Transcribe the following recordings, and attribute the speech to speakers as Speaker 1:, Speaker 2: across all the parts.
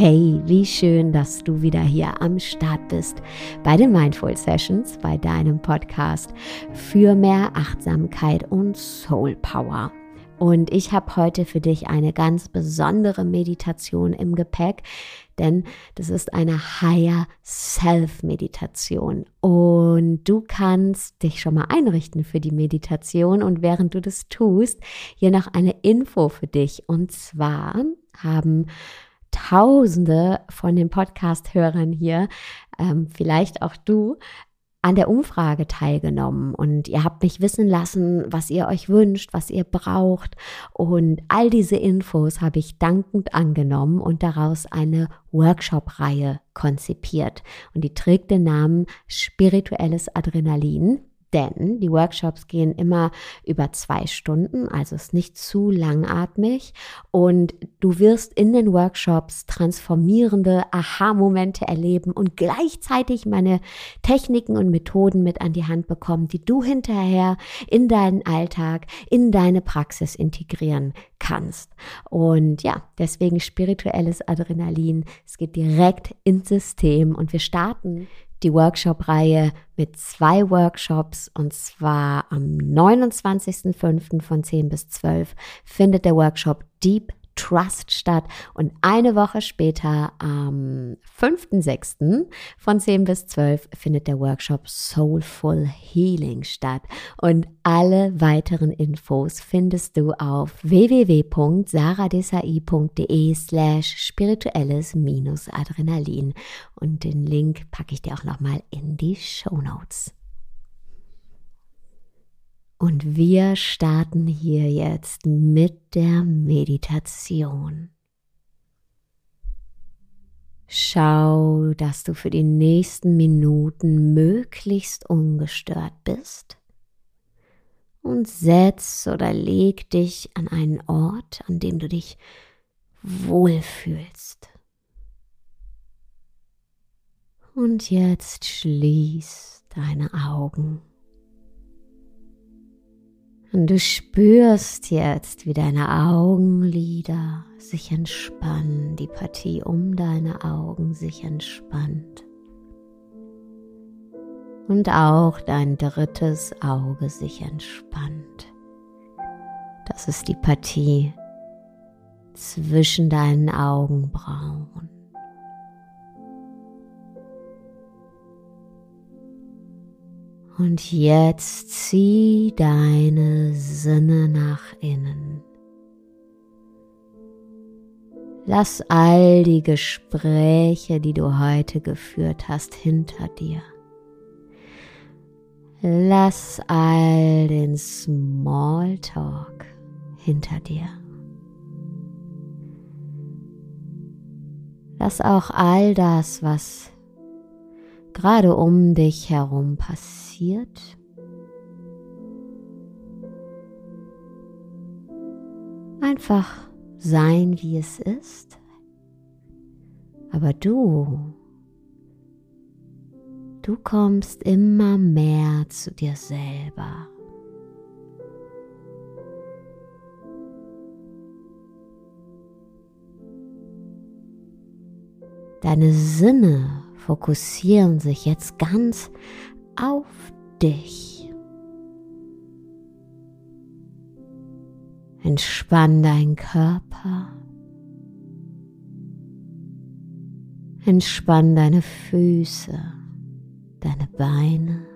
Speaker 1: Hey, wie schön, dass du wieder hier am Start bist bei den Mindful Sessions, bei deinem Podcast für mehr Achtsamkeit und Soul Power. Und ich habe heute für dich eine ganz besondere Meditation im Gepäck, denn das ist eine Higher Self Meditation. Und du kannst dich schon mal einrichten für die Meditation. Und während du das tust, hier noch eine Info für dich. Und zwar haben Tausende von den Podcast-Hörern hier, ähm, vielleicht auch du, an der Umfrage teilgenommen und ihr habt mich wissen lassen, was ihr euch wünscht, was ihr braucht. Und all diese Infos habe ich dankend angenommen und daraus eine Workshop-Reihe konzipiert. Und die trägt den Namen Spirituelles Adrenalin denn die Workshops gehen immer über zwei Stunden, also ist nicht zu langatmig und du wirst in den Workshops transformierende Aha-Momente erleben und gleichzeitig meine Techniken und Methoden mit an die Hand bekommen, die du hinterher in deinen Alltag, in deine Praxis integrieren kannst. Und ja, deswegen spirituelles Adrenalin. Es geht direkt ins System und wir starten die Workshop-Reihe mit zwei Workshops und zwar am 29.05. von 10 bis 12 findet der Workshop Deep Trust statt. Und eine Woche später, am 5.6. von 10 bis 12, findet der Workshop Soulful Healing statt. Und alle weiteren Infos findest du auf www.saradesai.de slash spirituelles-adrenalin. Und den Link packe ich dir auch nochmal in die Show Notes. Und wir starten hier jetzt mit der Meditation. Schau, dass du für die nächsten Minuten möglichst ungestört bist und setz oder leg dich an einen Ort, an dem du dich wohlfühlst. Und jetzt schließ deine Augen. Und du spürst jetzt, wie deine Augenlider sich entspannen, die Partie um deine Augen sich entspannt. Und auch dein drittes Auge sich entspannt. Das ist die Partie zwischen deinen Augenbrauen. Und jetzt zieh deine Sinne nach innen. Lass all die Gespräche, die du heute geführt hast, hinter dir. Lass all den Smalltalk hinter dir. Lass auch all das, was gerade um dich herum passiert. Einfach sein, wie es ist. Aber du, du kommst immer mehr zu dir selber. Deine Sinne fokussieren sich jetzt ganz auf dich. Entspann deinen Körper. Entspann deine Füße, deine Beine,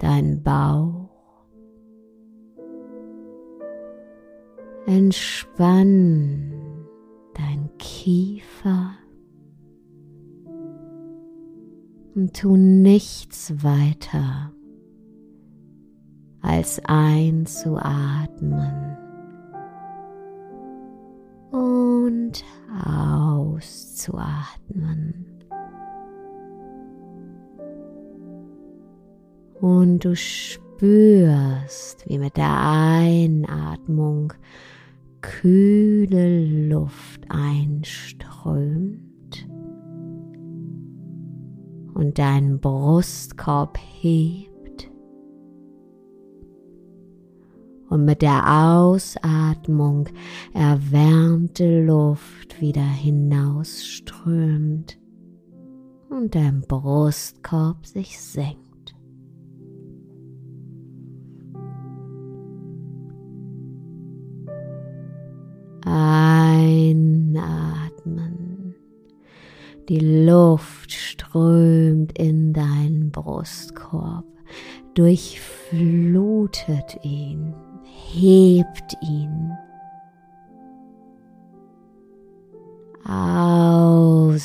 Speaker 1: deinen Bauch. Entspann dein Kiefer. Und tu nichts weiter als einzuatmen und auszuatmen. Und du spürst, wie mit der Einatmung kühle Luft einströmt und deinen Brustkorb hebt und mit der Ausatmung erwärmte Luft wieder hinausströmt und dein Brustkorb sich senkt. Die Luft strömt in deinen Brustkorb, durchflutet ihn hebt ihn. Ausatmen,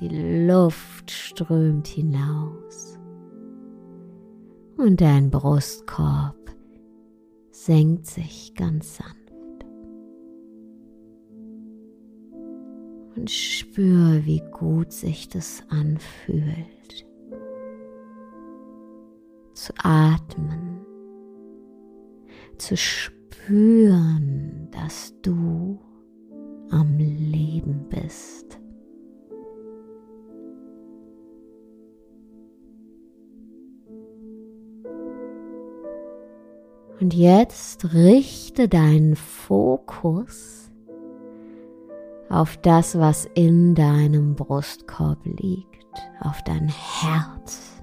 Speaker 1: die Luft strömt hinaus und dein Brustkorb senkt sich ganz sanft. Und spür, wie gut sich das anfühlt. Zu atmen zu spüren, dass du am Leben bist. Und jetzt richte deinen Fokus auf das, was in deinem Brustkorb liegt, auf dein Herz.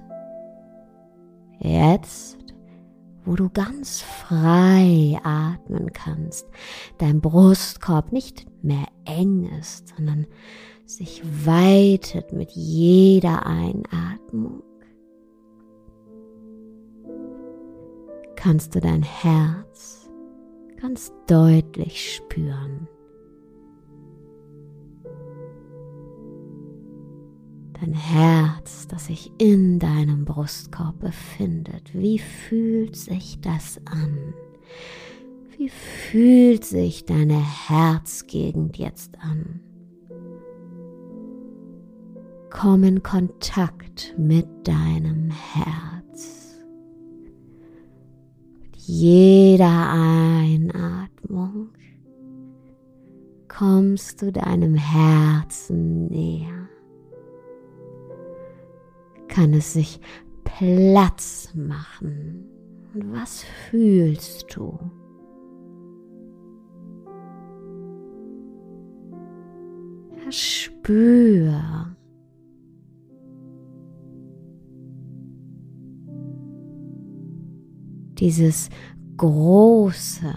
Speaker 1: Jetzt wo du ganz frei atmen kannst, dein Brustkorb nicht mehr eng ist, sondern sich weitet mit jeder Einatmung. Kannst du dein Herz ganz deutlich spüren. Dein Herz, das sich in deinem Brustkorb befindet. Wie fühlt sich das an? Wie fühlt sich deine Herzgegend jetzt an? Komm in Kontakt mit deinem Herz. Mit jeder Einatmung kommst du deinem Herzen näher kann es sich Platz machen. Und was fühlst du? Spür. Dieses große,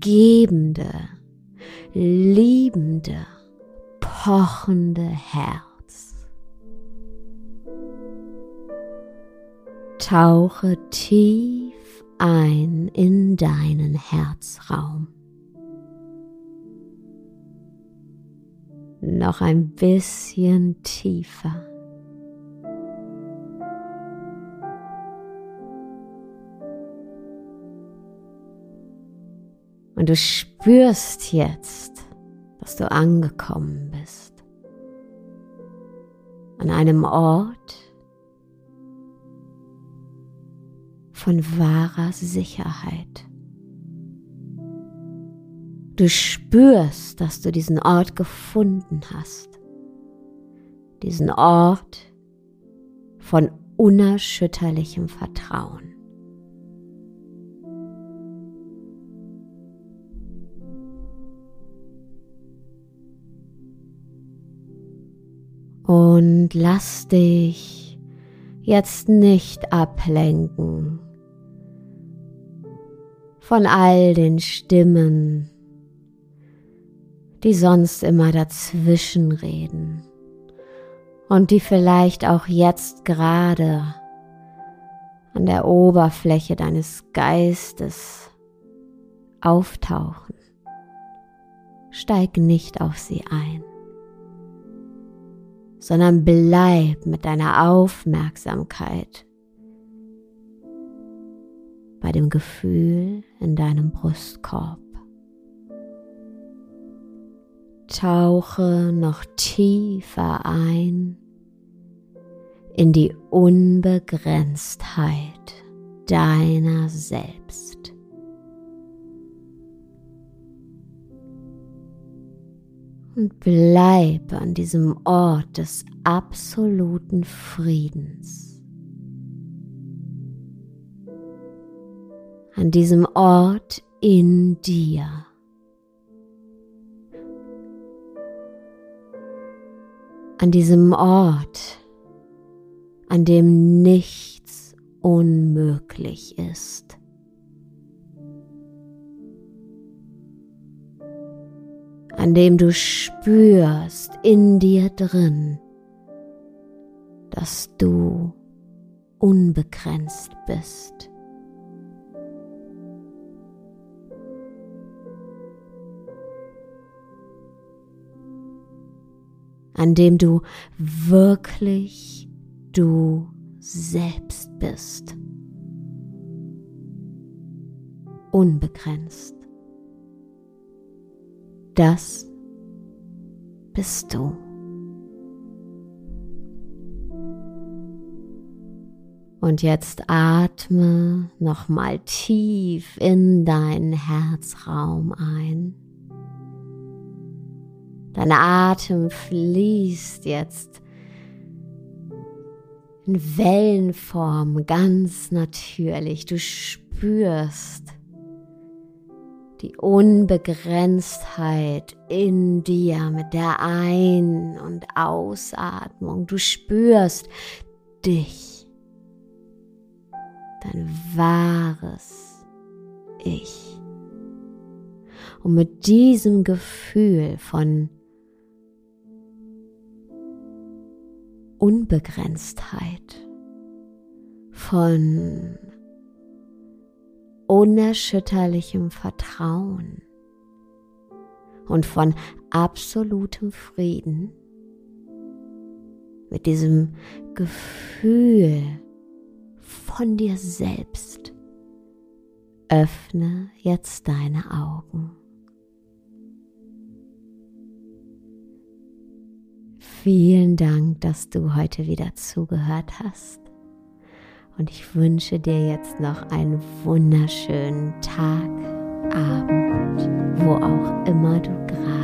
Speaker 1: gebende, liebende, pochende Herz. Tauche tief ein in deinen Herzraum. Noch ein bisschen tiefer. Und du spürst jetzt, dass du angekommen bist. An einem Ort, von wahrer Sicherheit. Du spürst, dass du diesen Ort gefunden hast. Diesen Ort von unerschütterlichem Vertrauen. Und lass dich jetzt nicht ablenken von all den Stimmen, die sonst immer dazwischen reden und die vielleicht auch jetzt gerade an der Oberfläche deines Geistes auftauchen. Steig nicht auf sie ein, sondern bleib mit deiner Aufmerksamkeit dem Gefühl in deinem Brustkorb. Tauche noch tiefer ein in die Unbegrenztheit deiner selbst. Und bleib an diesem Ort des absoluten Friedens. An diesem Ort in dir. An diesem Ort, an dem nichts unmöglich ist. An dem du spürst in dir drin, dass du unbegrenzt bist. An dem du wirklich du selbst bist. Unbegrenzt. Das bist du. Und jetzt atme nochmal tief in deinen Herzraum ein. Dein Atem fließt jetzt in Wellenform ganz natürlich. Du spürst die Unbegrenztheit in dir mit der Ein- und Ausatmung. Du spürst dich, dein wahres Ich. Und mit diesem Gefühl von Unbegrenztheit, von unerschütterlichem Vertrauen und von absolutem Frieden mit diesem Gefühl von dir selbst. Öffne jetzt deine Augen. Vielen Dank, dass du heute wieder zugehört hast. Und ich wünsche dir jetzt noch einen wunderschönen Tag, Abend, wo auch immer du gerade